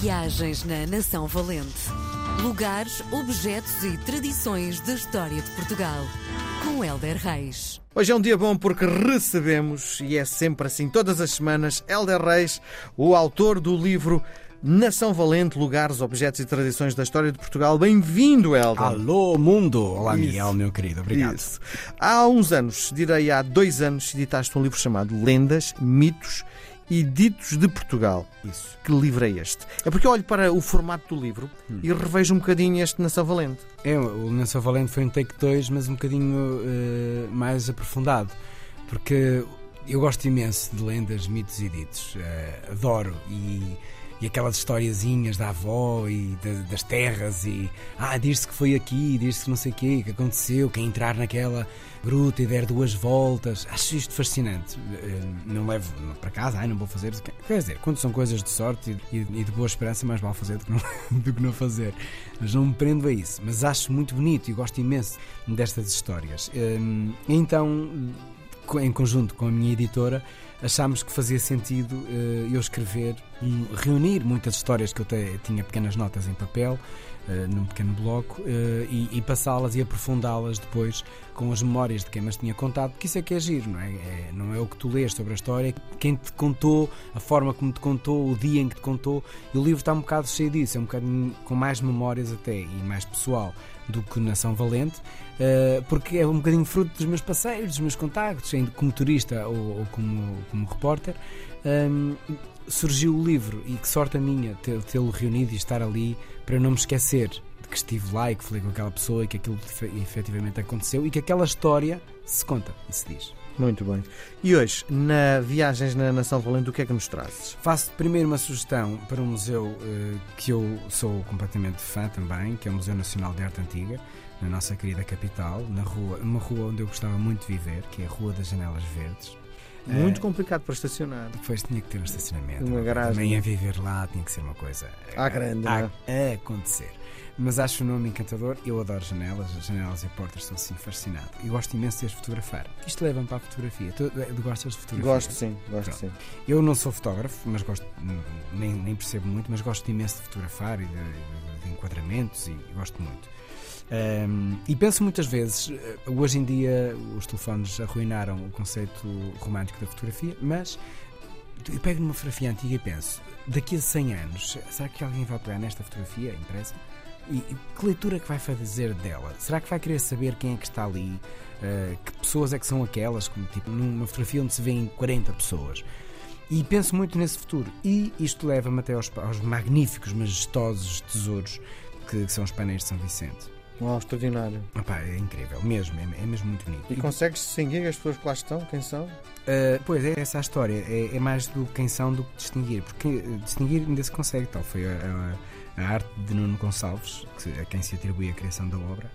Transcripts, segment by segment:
Viagens na Nação Valente. Lugares, objetos e tradições da história de Portugal. Com Helder Reis. Hoje é um dia bom porque recebemos, e é sempre assim, todas as semanas, Helder Reis, o autor do livro Nação Valente, Lugares, Objetos e Tradições da História de Portugal. Bem-vindo, Helder. Alô, mundo! Olá, Isso. Miguel, meu querido. Obrigado. Isso. Há uns anos, direi há dois anos, editaste um livro chamado Lendas, Mitos e Ditos de Portugal. Isso. Que livro é este? É porque eu olho para o formato do livro Hum. e revejo um bocadinho este Nação Valente. É, o Nação Valente foi um take 2, mas um bocadinho eh, mais aprofundado. Porque eu gosto imenso de lendas, mitos e ditos. Eh, adoro. E, e aquelas historiazinhas da avó e da- das terras. E ah, diz-se que foi aqui, diz-se que não sei o quê, que aconteceu, quem entrar naquela gruta e der duas voltas. Acho isto fascinante. Eh, não levo para casa, ai, não vou fazer. Quer dizer, quando são coisas de sorte e, e de boa esperança, mais vale fazer do que não, do que não fazer. Mas não me prendo a isso. Mas acho muito bonito e gosto imenso destas histórias. Hum, Então, em conjunto com a minha editora, achámos que fazia sentido eh, eu escrever, um- reunir muitas histórias que eu te- tinha pequenas notas em papel, eh, num pequeno bloco, eh, e, e passá-las e aprofundá-las depois com as memórias de quem me tinha contado, porque isso é que é giro, não é? É- Não é o que tu lês sobre a história, quem te contou, a forma como te contou, o dia em que te contou, e o livro está um bocado cheio disso, é um bocadinho com mais memórias até e mais pessoal do que Nação Valente, porque é um bocadinho fruto dos meus passeios, dos meus contactos, como turista ou, ou como, como repórter. Ahm, surgiu o livro e que sorte a minha tê- tê-lo reunido e estar ali para eu não me esquecer de que estive lá e que falei com aquela pessoa e que aquilo efe- efetivamente aconteceu e que aquela história se conta e se diz. Muito bem. E hoje, na Viagens na Nação Valente, o que é que nos trazes? Faço primeiro uma sugestão para um museu eh, que eu sou completamente fã também, que é o Museu Nacional de Arte Antiga, na nossa querida capital, na rua, uma rua onde eu gostava muito de viver, que é a Rua das Janelas Verdes. Muito Eh, complicado para estacionar. Depois tinha que ter um estacionamento. Uma garagem. Também a viver lá tinha que ser uma coisa À grande, a, não a acontecer. Mas acho o nome encantador. Eu adoro janelas, as janelas e portas, sou assim fascinado. E gosto imenso de as fotografar. Isto leva-me para a fotografia. Tu, eh, gostas de fotografia? Gosto sim, gosto Pronto. sim. Eu não sou fotógrafo, mas gosto, nem, nem percebo muito, mas gosto imenso de fotografar e de, de- de enquadramentos e gosto muito. Ahm, e penso muitas vezes, eh, hoje em dia os telefones arruinaram o conceito romântico da fotografia, mas eu pego numa fotografia antiga e penso, daqui a 100 anos, será que alguém vai pegar nesta fotografia impressa? E, que leitura é que vai fazer dela? Será que vai querer saber quem é que está ali? Eh, que pessoas é que são aquelas? Como, tipo, numa fotografia onde se vêem 40 pessoas. E penso muito nesse futuro. E isto leva-me até aos, aos magníficos, majestosos tesouros que, que são os painéis de São Vicente. Uau, extraordinário. Epá, é incrível, mesmo, é, é mesmo muito bonito. E consegues distinguir as pessoas que lá estão? Quem são? Uh, pois é, essa a história. É, é mais do quem são do que distinguir. Porque uh, distinguir ainda se consegue. Tal foi a, a- a arte de Nuno Gonçalves, que, a quem se atribui a criação da obra.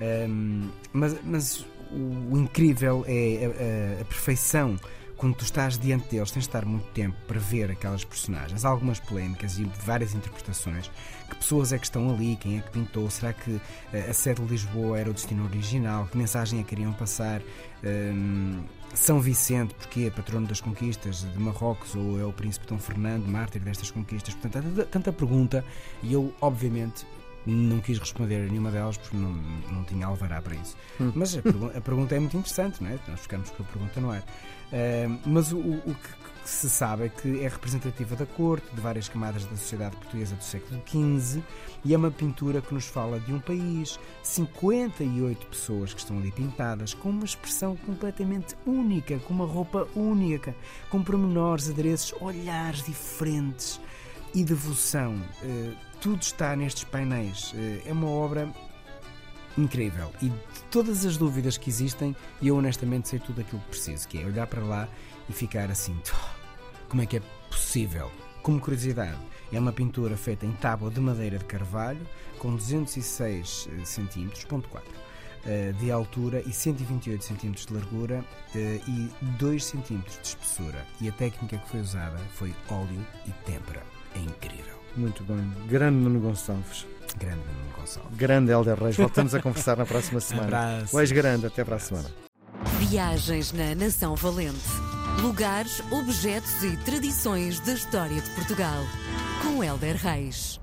Um, mas, mas o, o incrível é a, a- a perfeição. Quando tu estás diante deles, tens de estar muito tempo para ver aquelas personagens. Há algumas polémicas e várias interpretações. Que pessoas é que estão ali? Quem é que pintou? Será que uh, a sede de Lisboa era o destino original? Que mensagem é que queriam passar? Um, São Vicente, porque é patrono das conquistas de Marrocos ou é o príncipe Dom Fernando, mártir destas conquistas? Portanto, há tanta pergunta e eu, obviamente, não quis responder a nenhuma delas porque não, não tinha alvará para isso. Hum. Mas a, pergu- a pergunta é muito interessante, não é? Nós ficamos com a pergunta no ar. Ah, mas o, o- que, que se sabe é que é representativa da corte, de várias camadas da sociedade portuguesa do século XV e é uma pintura que nos fala de um país, 58 pessoas que estão ali pintadas, com uma expressão completamente única, com uma roupa única, com pormenores, adereços, olhares diferentes e devoção. Eh, tudo está nestes painéis. Eh, é uma obra incrível. E de todas as dúvidas que existem, eu honestamente sei tudo aquilo que preciso, que é olhar para lá e ficar assim, "Oh, como é que é possível? Como curiosidade, é uma pintura feita em tábua de madeira de carvalho, com 206 eh, centímetros, ponto 4, eh, de altura e 128 centímetros de largura e 2 centímetros de espessura. E a técnica que foi usada foi óleo e têmpera. Muito bem. Grande Nuno Gonçalves. Grande Nuno Gonçalves. Grande Helder Reis. Voltamos a conversar na próxima semana. Abraço. O ex-grande. Até para a semana. Viagens na Nação Valente. Lugares, objetos e tradições da história de Portugal. Com com Helder Reis.